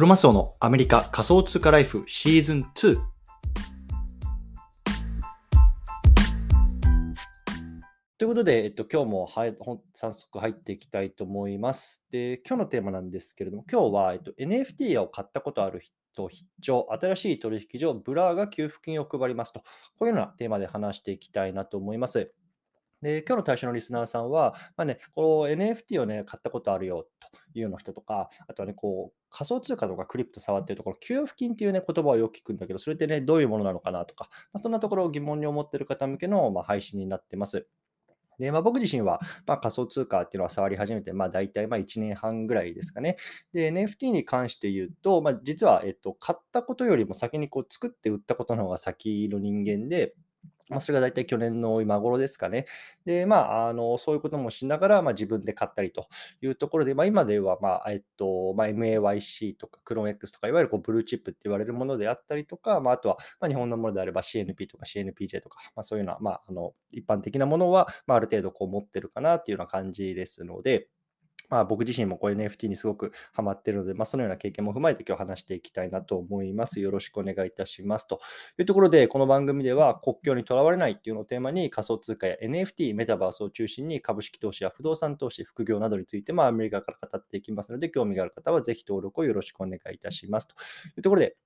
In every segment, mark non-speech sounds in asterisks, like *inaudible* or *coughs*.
クロマスオのアメリカ仮想通貨ライフシーズン2。ということで、えっと、今日も、はい、ほん早速入っていきたいと思います。で、今日のテーマなんですけれども、今日は、えっと、NFT を買ったことある人必聴、新しい取引所、 Blur が給付金を配りますと、こういうようなテーマで話していきたいなと思います。で、今日の対象のリスナーさんは、まあね、この NFT をね、買ったことあるよというような人とか、あとはね、こう、仮想通貨とかクリプト触ってるところ、給付金っていうね、言葉をよく聞くんだけど、それってね、どういうものなのかなとか、まあ、そんなところを疑問に思っている方向けの、まあ、配信になってます。で、まあ、僕自身は、まあ、仮想通貨っていうのは触り始めて、まあ、大体まあ1年半ぐらいですかね。で、NFT に関して言うと、まあ、実は、えっと、買ったことよりも先にこう作って売ったことの方が先の人間で、まあ、それが大体去年の今頃ですかね。で、まあ、あのそういうこともしながら、まあ、自分で買ったりというところで、まあ、今では、まあえっとまあ、MAYC とか CronX とか、いわゆるこうブルーチップって言われるものであったりとか、まあ、あとは、まあ、日本のものであれば CNP とか CNPJ とか、まあ、そういうような、まあ、あの一般的なものは、まあ、ある程度こう持ってるかなっていうような感じですので、まあ、僕自身もこういう NFT にすごくハマってるので、まあ、そのような経験も踏まえて今日話していきたいなと思います。よろしくお願いいたします。というところで、この番組では国境にとらわれないっていうのをテーマに仮想通貨や NFT、メタバースを中心に株式投資や不動産投資、副業などについて、まあ、アメリカから語っていきますので、興味がある方はぜひ登録をよろしくお願いいたします。というところで、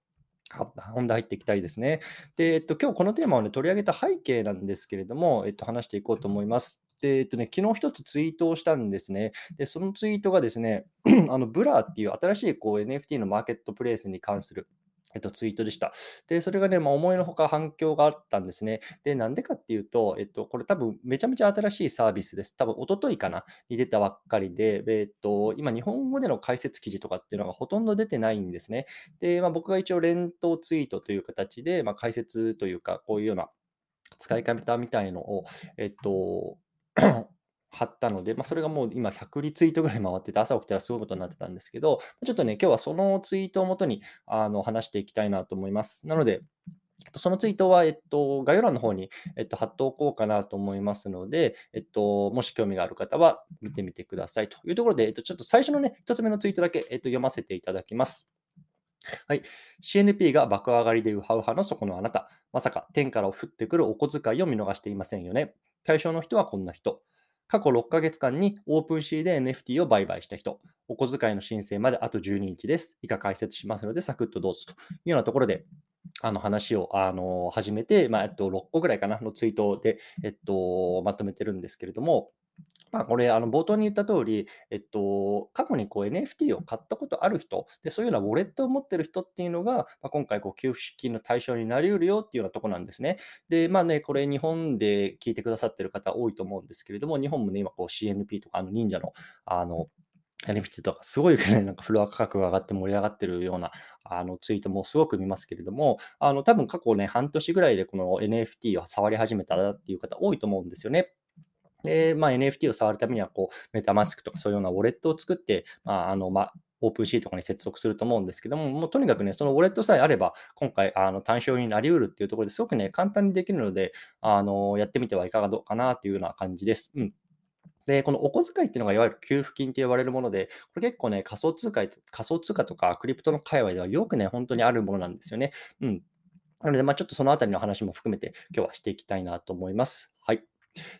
本題入っていきたいですね。で、えっと、今日このテーマを、ね、取り上げた背景なんですけれども、えっと、話していこうと思います。で、えっとね、昨日一つツイートをしたんですね。で、そのツイートがですね、*clears throat* あの Blur っていう新しいこう NFT のマーケットプレイスに関するえっと、ツイートでした。で、それがね、まあ、思いのほか反響があったんですね。で、なんでかっていうと、えっと、これ多分めちゃめちゃ新しいサービスです。多分一昨日かな、に出たばっかりで、えっと、今、日本語での解説記事とかっていうのがほとんど出てないんですね。で、まあ、僕が一応連投ツイートという形で、まあ、解説というか、こういうような使い方みたいのを、えっと、*coughs* 貼ったので、まあ、それがもう今100リツイートぐらい回ってて、朝起きたらすごいことになってたんですけど、ちょっとね、今日はそのツイートをもとにあの話していきたいなと思います。なので、そのツイートは、えっと、概要欄の方に、えっと、貼っておこうかなと思いますので、えっと、もし興味がある方は見てみてくださいというところで、えっと、ちょっと最初のね、一つ目のツイートだけ、えっと、読ませていただきます。はい。CNP が爆上がりでウハウハの底のあなた。まさか天から降ってくるお小遣いを見逃していませんよね。対象の人はこんな人。過去6ヶ月間にオープンシーで NFT を売買した人。お小遣いの申請まであと12日です。以下解説しますので、サクッとどうぞというようなところで、あの話をあの始めて、まあえっと、6個ぐらいかなのツイートで、えっと、まとめてるんですけれども、まあ、これ、あの冒頭に言った通り、えっと、過去にこう NFT を買ったことある人で、そういうようなウォレットを持ってる人っていうのが、まあ、今回こう給付金の対象になりうるよっていうようなところなんですね。で、まあね、これ日本で聞いてくださってる方多いと思うんですけれども、日本もね、今こう CNP とかあの忍者のあの NFT とかすごい、ね、なんかフロア価格が上がって盛り上がってるようなあのツイートもすごく見ますけれども、あの多分過去ね、半年ぐらいでこの NFT を触り始めたらっていう方多いと思うんですよね。で、まあ、NFT を触るためには、こう、メタマスクとかそういうようなウォレットを作って、まあ、あの、まあ、オープンシーとかに接続すると思うんですけども、もうとにかくね、そのウォレットさえあれば、今回、あの単勝になりうるっていうところですごくね、簡単にできるので、あのやってみてはいかがどうかなというような感じです。うん。で、このお小遣いっていうのがいわゆる給付金って呼ばれるもので、これ結構ね、仮想通貨、仮想通貨とかクリプトの界隈ではよくね、本当にあるものなんですよね。うん。なので、まあ、ちょっとそのあたりの話も含めて今日はしていきたいなと思います。はい。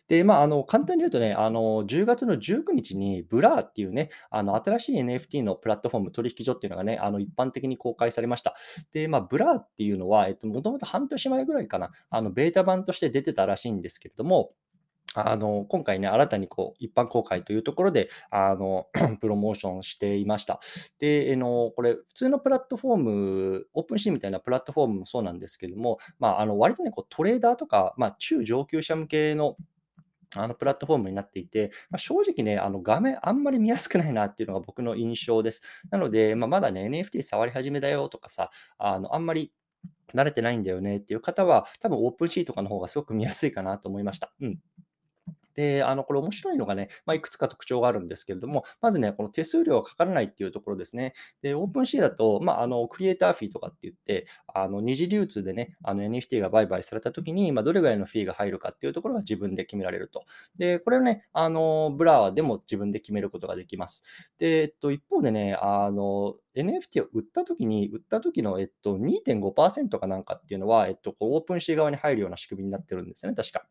で、まあ、あの、簡単に言うとね、あの、10月の19日に、 Blur っていうね、あの、新しい NFT のプラットフォーム、取引所っていうのがね、あの、一般的に公開されました。で、まあ、 Blur っていうのは、えっと、もともと半年前ぐらいかな、あの、ベータ版として出てたらしいんですけれども、あの今回ね、新たにこう一般公開というところであの *clears throat* プロモーションしていました。で、あのこれ、普通のプラットフォーム、 OpenSea みたいなプラットフォームもそうなんですけども、まあ、あの割とね、こうトレーダーとか、まあ、中上級者向けのあのプラットフォームになっていて、まあ、正直ね、あの画面あんまり見やすくないなっていうのが僕の印象です。なので、まあ、まだね、NFT 触り始めだよとかさ、あのあんまり慣れてないんだよねっていう方は、多分 OpenSea とかの方がすごく見やすいかなと思いました。うん。で、あの、これ面白いのがね、まあ、いくつか特徴があるんですけれども、まずね、この手数料がかからないっていうところですね。で、 OpenSea だと、まあ、あの、クリエイターフィーとかって言って、あの、二次流通でね、あの、NFT が売買されたときに、まあ、どれぐらいのフィーが入るかっていうところは自分で決められると。で、これをね、あの、 Blur でも自分で決めることができます。で、えっと、一方でね、あの、NFT を売ったときに、売った時の、えっと、2.5%かなんかっていうのは、えっと、こう OpenSea 側に入るような仕組みになってるんですよね、確か。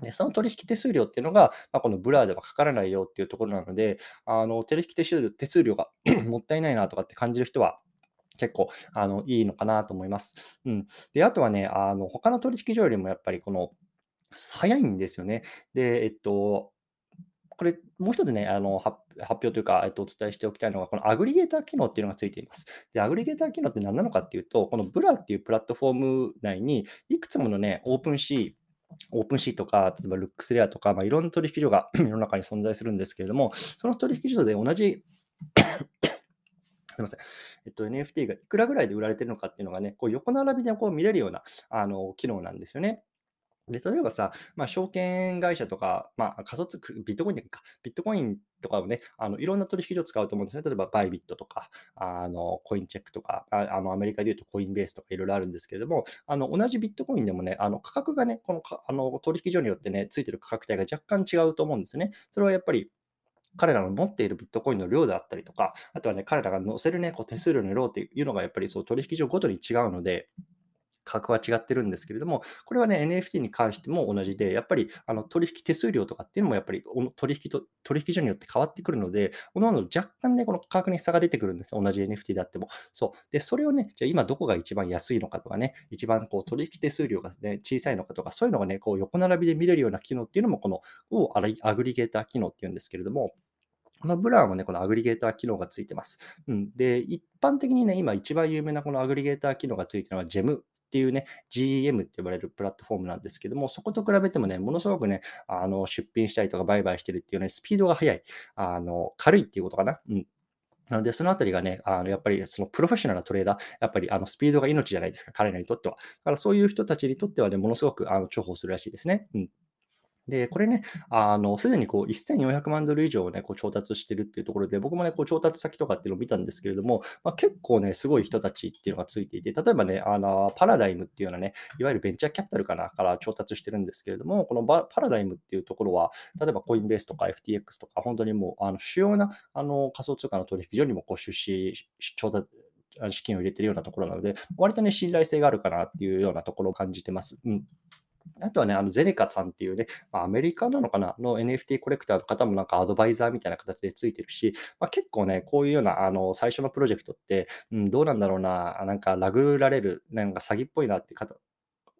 で、その取引手数料っていうのが、まあ、この Blur ではかからないよっていうところなので、あの取引手数料手数料が *clears throat* もったいないなとかって感じる人は、結構あのいいのかなと思います。うん、であとはね、あの他の取引所よりもやっぱりこの早いんですよね。で、えっと、これ、もう一つね、あの発表というか、えっと、お伝えしておきたいのが、このアグリゲーター機能っていうのがついています。で、アグリゲーター機能って何なのかっていうと、この Blur っていうプラットフォーム内に、いくつものね、 OpenSea、オープンシーとか、例えばルックスレアとか、まあ、いろんな取引所が *clears throat* 世の中に存在するんですけれども、その取引所で同じ *coughs* すみません。えっと、NFT がいくらぐらいで売られてるのかっていうのがね、こう横並びでこう見れるようなあの機能なんですよね。で、例えばさ、まあ、証券会社とか、まあ、仮想通貨ビットコインか、ビットコインとかをね、あのいろんな取引所を使うと思うんですね。例えば、バイビットとか、あのコインチェックとか、あのアメリカでいうとコインベースとかいろいろあるんですけれども、あの同じビットコインでもね、あの価格がね、このかあの取引所によってね、ついてる価格帯が若干違うと思うんですね。それはやっぱり彼らの持っているビットコインの量であったりとか、あとはね、彼らが載せるね、こう手数料の量っていうのがやっぱりそう取引所ごとに違うので、価格は違ってるんですけれども、これはね、NFT に関しても同じで、やっぱりあの取引手数料とかっていうのもやっぱり取引と取引所によって変わってくるので、各々若干ね、この価格に差が出てくるんです同じ NFT であっても。そう。で、それをね、じゃあ今どこが一番安いのかとかね、一番こう取引手数料が、ね、小さいのかとか、そういうのがね、こう横並びで見れるような機能っていうのも、このをアグリゲーター機能っていうんですけれども、このブラウンもね、このアグリゲーター機能がついてます。うん、で、一般的にね、今一番有名なこのアグリゲーター機能がついてるのは GEM っていうね、GEM って呼ばれるプラットフォームなんですけども、そこと比べてもね、ものすごくね、あの出品したりとか売買してるっていうね、スピードが速い、あの軽いっていうことかな。うんなので、そのあたりがね、あのやっぱりそのプロフェッショナルなトレーダー、やっぱりあのスピードが命じゃないですか、彼らにとっては。だからそういう人たちにとってはね、ものすごくあの重宝するらしいですね。うんで、これね、あの、すでにこう1400万ドル以上ね、こう調達してるっていうところで、僕もね、こう調達先とかっていうのを見たんですけれども、まあ、結構ね、すごい人たちっていうのがついていて、例えばね、あの、パラダイムっていうようなね、いわゆるベンチャーキャピタルかな、から調達してるんですけれども、このパラダイムっていうところは、例えばコインベースとか FTX とか、本当にもう、あの、主要な、あの、仮想通貨の取引所にもこう出資、調達、資金を入れてるようなところなので、割とね、信頼性があるかなっていうようなところを感じてます。うん。あとはね、あのゼネカさんっていうね、まあ、アメリカなのかな？の NFT コレクターの方もなんかアドバイザーみたいな形でついてるし、まあ、結構ね、こういうようなあの最初のプロジェクトって、うん、どうなんだろうな、なんかラグられる、なんか詐欺っぽいなって方、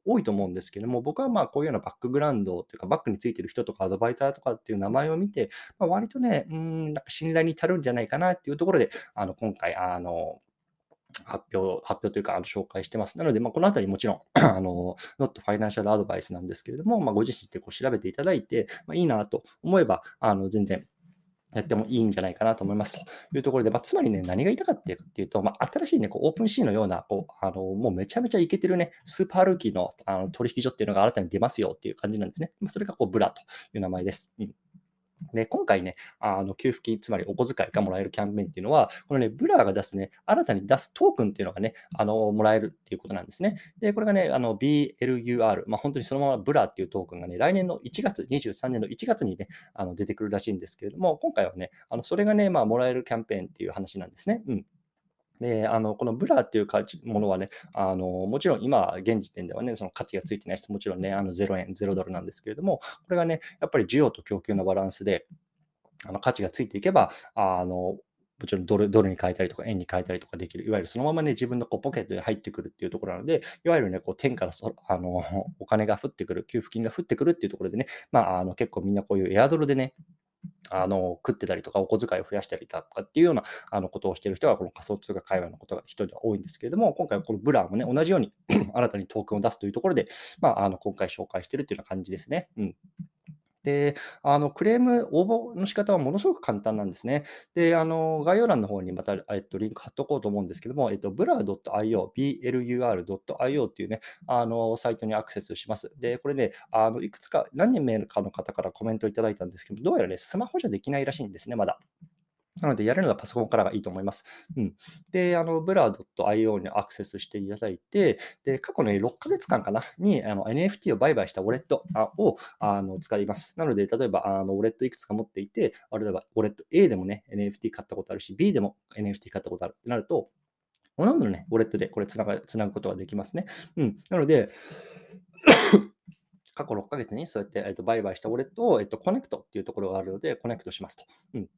多いと思うんですけども、僕はまあこういうようなバックグラウンドというか、バックについてる人とかアドバイザーとかっていう名前を見て、まあ、割とね、うん、なんか信頼に足るんじゃないかなっていうところで、あの今回、あの、発表、発表というか、あの紹介してます。なので、まあ、このあたりもちろん、*clears throat* あの、not financial advice なんですけれども、まあ、ご自身でこう調べていただいて、まあ、いいなと思えば、あの、全然、やってもいいんじゃないかなと思いますというところで、まあ、つまりね、何が言いたかったっていうと、まあ、新しいね、こう OpenSea のような、こうあのもうめちゃめちゃいけてるね、スーパールーキーのあの取引所っていうのが新たに出ますよっていう感じなんですね。まあ、それがこう Blur という名前です。うんで、今回ね、あの給付金、つまりお小遣いがもらえるキャンペーンっていうのは、このね、 Blur が出すね、新たに出すトークンっていうのがね、あのもらえるっていうことなんですね。で、これがね、あの BLUR、まあ、本当にそのまま Blur っていうトークンがね、来年の1月、23年の1月にね、あの出てくるらしいんですけれども、今回はね、あのそれがね、まあ、もらえるキャンペーンっていう話なんですね。うん。で、あの、このブラっていうものはね、あの、もちろん今、現時点ではね、その価値がついてない人もちろんね、あの0円、0ドルなんですけれども、これがね、やっぱり需要と供給のバランスで、あの価値がついていけば、あの、もちろんドルドルに変えたりとか円に変えたりとかできる。いわゆるそのままね、自分のこうポケットに入ってくるっていうところなので、いわゆるね、こう天からそ *laughs* あのお金が降ってくる、給付金が降ってくるっていうところでね、まあ、あの結構みんなこういうエアドロでね、あの食ってたりとか、お小遣いを増やしたりだとかっていうようなあのことをしている人が、この仮想通貨界隈のことが人では多いんですけれども、今回はこの Blur もね、同じように *clears throat* 新たにトークンを出すというところで、まあ、あの今回紹介しているというような感じですね。うんで、あの、クレーム応募の仕方はものすごく簡単なんですね。で、あの、概要欄の方にまた、えっと、リンク貼っとこうと思うんですけども、えっと、blur.io、blur.io っていうね、あの、サイトにアクセスします。で、これね、あの、いくつか、何人目かの方からコメントいただいたんですけど、どうやらね、スマホじゃできないらしいんですね、まだ。なので、やるのはパソコンからがいいと思います。うん。で、あの、ブラ .io にアクセスしていただいて、で、過去の6ヶ月間かな、にあの NFT を売買したウォレットをあの使います。なので、例えば、あのウォレットいくつか持っていて、例えば、ウォレット A でもね、NFT 買ったことあるし、B でも NFT 買ったことあるってなると、同じのね、ウォレットでこれつながつなぐことができますね。うん。なので、過去6ヶ月にそうやって、えっと、売買したウォレットを、えっと、コネクトっていうところがあるので、コネクトしますと。うん。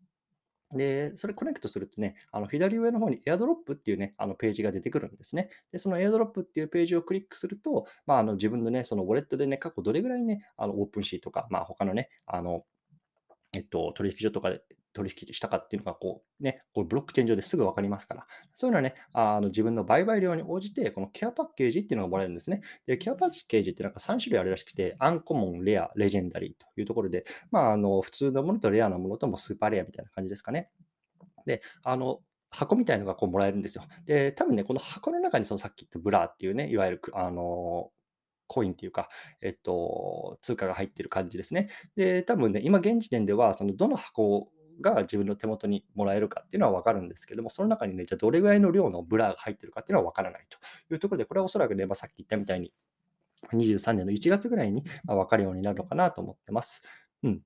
で、それコネクトするとね、あの左上の方に AirDrop っていうね、あのページが出てくるんですね。で、その AirDrop っていうページをクリックすると、まあ、あの自分のね、そのウォレットでね、過去どれぐらいね、あの OpenSea とか、まあ、他のね、あの、えっと、取引所とかで取引したかっていうのが、こう、ね、こうブロックチェーン上ですぐ分かりますから、そういうのはね、あの自分の売買量に応じて、このケアパッケージっていうのがもらえるんですね。で、ケアパッケージってなんか3種類あるらしくて、アンコモン、レア、レジェンダリーというところで、まあ、あの、普通のものとレアなものともスーパーレアみたいな感じですかね。で、あの、箱みたいのがこうもらえるんですよ。で、多分ね、この箱の中にそのさっき言った Blur っていうね、いわゆる、あの、コインっていうか、えっと、通貨が入ってる感じですね。で、多分ね、今現時点では、そのどの箱が自分の手元にもらえるかっていうのは分かるんですけども、その中にね、じゃあどれぐらいの量の Blur が入ってるかっていうのは分からないというところで、これはおそらくね、まあ、さっき言ったみたいに、23年の1月ぐらいに分かるようになるのかなと思ってます。うん。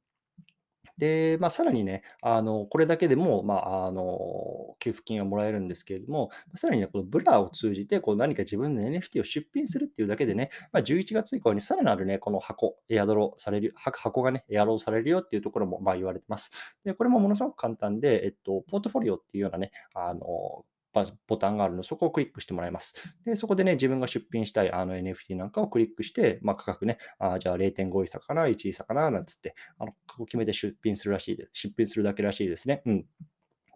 で、まあ、さらにね、あの、これだけでも、まあ、あの、給付金はもらえるんですけれども、さらにね、この Blur を通じて、こう何か自分の NFT を出品するっていうだけでね、まあ、11月以降にさらなるね、この箱、エアドロされる、箱がね、エアドロされるよっていうところも、まあ、言われてます。で、これもものすごく簡単で、えっと、ポートフォリオっていうようなね、あの、ボタンがあるので、そこをクリックしてもらいます。で、そこでね、自分が出品したいあの NFT なんかをクリックして、まあ、価格ね、あじゃあ0.5イサかな、1イサかな、なんつって、あの価格を決めて出品するらしいです。出品するだけらしいですね。うん。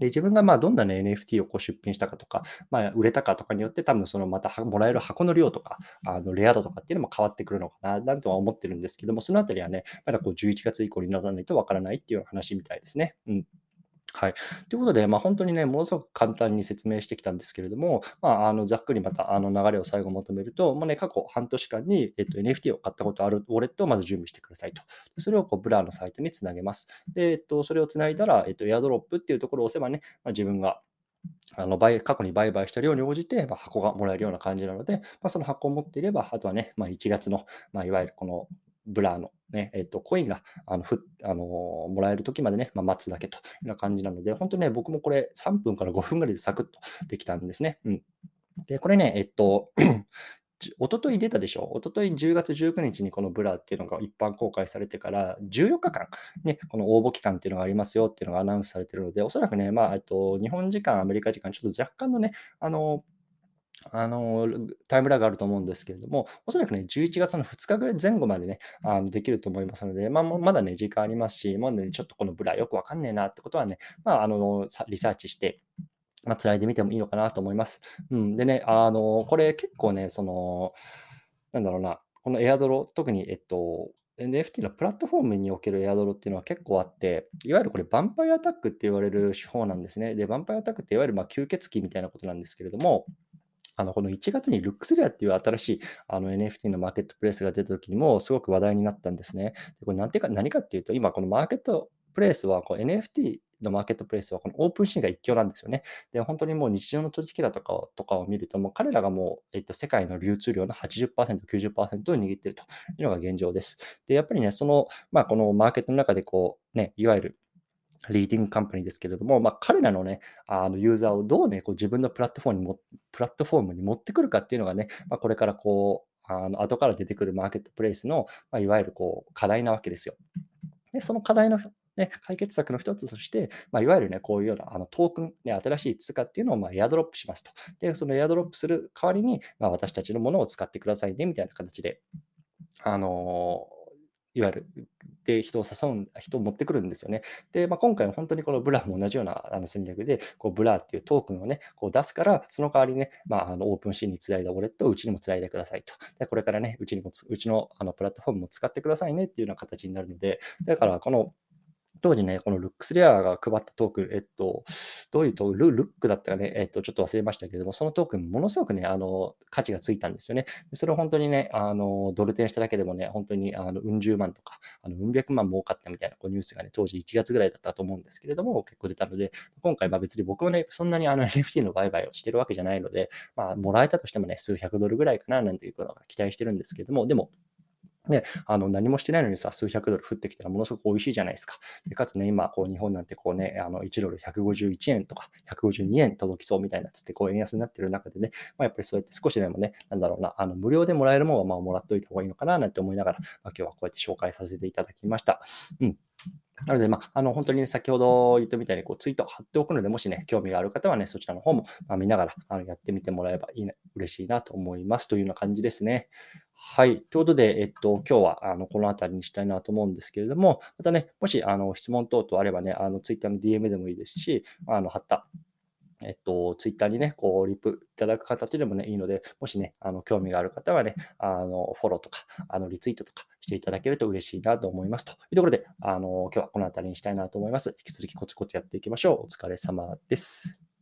で、自分がまあどんな、ね、NFT をこう出品したかとか、まあ、売れたかとかによって、多分そのまたもらえる箱の量とか、あのレア度とかっていうのも変わってくるのかな、なんとは思ってるんですけども、そのあたりはね、まだこう11月以降にならないとわからないっていう話みたいですね。うん。はい。ということで、まあ、本当にね、ものすごく簡単に説明してきたんですけれども、まあ、あのざっくりまたあの流れを最後まとめると、まあね、過去半年間に、えっと、NFT を買ったことあるウォレットをまず準備してくださいと。それをこう Blur のサイトにつなげます。で、えっと、それをつないだら、えっと、エアドロップっていうところを押せばね、まあ、自分があの過去に売買した量に応じて、まあ、箱がもらえるような感じなので、まあ、その箱を持っていれば、あとはね、まあ、1月の、まあ、いわゆるこの Blur のね、えっと、コインがあのふあのもらえる時までね、まあ、待つだけというような感じなので、本当にね、僕もこれ3分から5分ぐらいでサクッとできたんですね。うん。で、これね、えっと、おととい出たでしょ？おととい10月19日にこのブラっていうのが一般公開されてから14日間、ね、この応募期間っていうのがありますよっていうのがアナウンスされているので、おそらくね、まあ、と日本時間、アメリカ時間、ちょっと若干のね、あのあの、タイムラグがあると思うんですけれども、おそらくね、11月の2日ぐらい前後までね、あのできると思いますので、まあ、まだね、時間ありますし、まだね、ちょっとこのブラよくわかんねえなってことはね、まあ、あの、リサーチして、まあ、つないでみてもいいのかなと思います。うん。でね、あの、これ結構ね、その、なんだろうな、このエアドロ、特に、えっと、NFT のプラットフォームにおけるエアドロっていうのは結構あって、いわゆるこれ、ヴァンパイアアタックって言われる手法なんですね。で、ヴァンパイアアタックっていわゆるま吸血鬼みたいなことなんですけれども、あの、この1月にルックスレアっていう新しいあの NFT のマーケットプレイスが出た時にもすごく話題になったんですね。でこれ何てか何かっていうと、今このマーケットプレイスはこう NFT のマーケットプレイスはこのオープンシーンが一強なんですよね。で、本当にもう日常の取引だとかとかを見ると、もう彼らがもう、えっと、世界の流通量の80%、90%を握っているというのが現状です。で、やっぱりね、その、まあ、このマーケットの中でこう、ね、いわゆるリーディングカンパニーですけれども、まあ、彼らのね、あのユーザーをどうね、こう自分のプラットフォームにもプラットフォームに持ってくるかっていうのがね、まあ、これからこう、あの後から出てくるマーケットプレイスの、まあ、いわゆるこう課題なわけですよ。で、その課題のね、解決策の一つとして、まあ、いわゆるね、こういうようなあのトークン、ね、新しい通貨っていうのをまあエアドロップしますと。で、そのエアドロップする代わりに、まあ、私たちのものを使ってくださいね、みたいな形で、あのいわゆるで人を誘う、人を持ってくるんですよね。で、まあ、今回も本当にこのブラも同じようなあの戦略で、こうブラっていうトークンをね、こう出すから、その代わりね、まあ、あのオープンシーンにつないだウォレットをうちにもつないでくださいと。で、これからね、うちにもうちのあのプラットフォームも使ってくださいねっていうような形になるので、だからこの当時ね、このルックスレアが配ったトークン、えっと、どういうトークン、ルックだったかね、えっと、ちょっと忘れましたけれども、そのトークン、ものすごくね、あの、価値がついたんですよね。それを本当にね、あの、ドル転しただけでもね、本当に、あの、うん十万とか、あの、うん百万儲かったみたいなこうニュースがね、当時1月ぐらいだったと思うんですけれども、結構出たので、今回、まあ別に僕はね、そんなにあの NFT の売買をしてるわけじゃないので、まあ、もらえたとしてもね、数百ドルぐらいかな、なんていうことが期待してるんですけれども、でも、ね、あの何もしてないのにさ、数百ドル降ってきたらものすごく美味しいじゃないですか。でかつね、今、こう日本なんてこうね、あの1ドル151円とか152円届きそうみたいなつって、こう円安になってる中でね、まあ、やっぱりそうやって少しでもね、なんだろうな、あの無料でもらえるものはまあもらっといた方がいいのかななんて思いながら、まあ、今日はこうやって紹介させていただきました。うん。なので、まあ、あの本当に、ね、先ほど言ったみたいにこうツイート貼っておくので、もしね、興味がある方はね、そちらの方も、ま見ながらあのやってみてもらえばいい、ね、嬉しいなと思いますというような感じですね。はい。ということで、えっと、今日はあのこの辺りにしたいなと思うんですけれども、またね、もしあの質問等々あればね、あのツイッターの DM でもいいですし、あの貼ったえっと、ツイッターにね、こう、リプいただく形でもね、いいので、もしね、あの、興味がある方はね、あの、フォローとか、あの、リツイートとかしていただけると嬉しいなと思います。というところで、あの、今日はこの辺りにしたいなと思います。引き続きコツコツやっていきましょう。お疲れ様です。